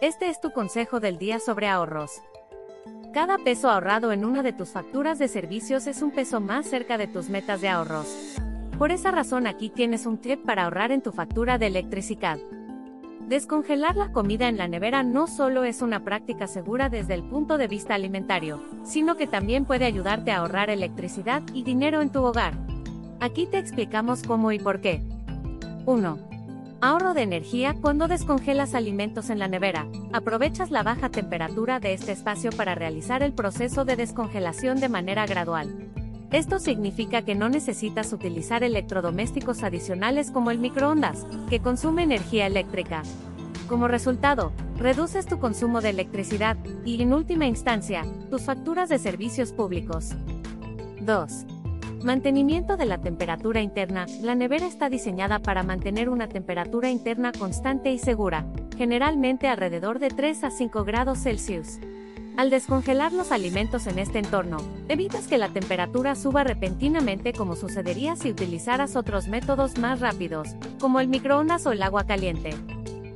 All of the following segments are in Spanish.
Este es tu consejo del día sobre ahorros. Cada peso ahorrado en una de tus facturas de servicios es un peso más cerca de tus metas de ahorros. Por esa razón aquí tienes un tip para ahorrar en tu factura de electricidad. Descongelar la comida en la nevera no solo es una práctica segura desde el punto de vista alimentario, sino que también puede ayudarte a ahorrar electricidad y dinero en tu hogar. Aquí te explicamos cómo y por qué. 1. Ahorro de energía cuando descongelas alimentos en la nevera. Aprovechas la baja temperatura de este espacio para realizar el proceso de descongelación de manera gradual. Esto significa que no necesitas utilizar electrodomésticos adicionales como el microondas, que consume energía eléctrica. Como resultado, reduces tu consumo de electricidad y, en última instancia, tus facturas de servicios públicos. 2. Mantenimiento de la temperatura interna. La nevera está diseñada para mantener una temperatura interna constante y segura, generalmente alrededor de 3 a 5 grados Celsius. Al descongelar los alimentos en este entorno, evitas que la temperatura suba repentinamente como sucedería si utilizaras otros métodos más rápidos, como el microondas o el agua caliente.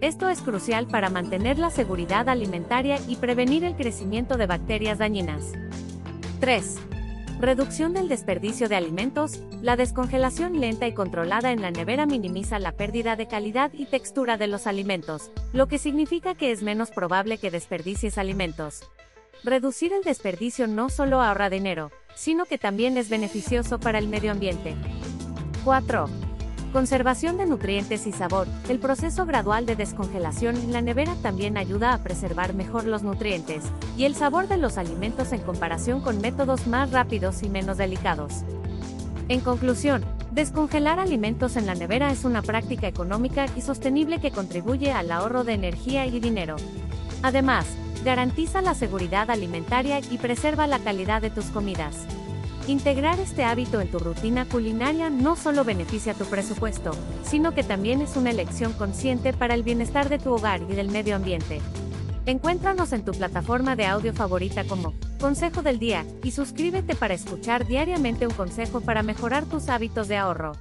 Esto es crucial para mantener la seguridad alimentaria y prevenir el crecimiento de bacterias dañinas. 3. Reducción del desperdicio de alimentos. La descongelación lenta y controlada en la nevera minimiza la pérdida de calidad y textura de los alimentos, lo que significa que es menos probable que desperdicies alimentos. Reducir el desperdicio no solo ahorra dinero, sino que también es beneficioso para el medio ambiente. 4. Conservación de nutrientes y sabor. El proceso gradual de descongelación en la nevera también ayuda a preservar mejor los nutrientes y el sabor de los alimentos en comparación con métodos más rápidos y menos delicados. En conclusión, descongelar alimentos en la nevera es una práctica económica y sostenible que contribuye al ahorro de energía y dinero. Además, garantiza la seguridad alimentaria y preserva la calidad de tus comidas. Integrar este hábito en tu rutina culinaria no solo beneficia tu presupuesto, sino que también es una elección consciente para el bienestar de tu hogar y del medio ambiente. Encuéntranos en tu plataforma de audio favorita como Consejo del Día y suscríbete para escuchar diariamente un consejo para mejorar tus hábitos de ahorro.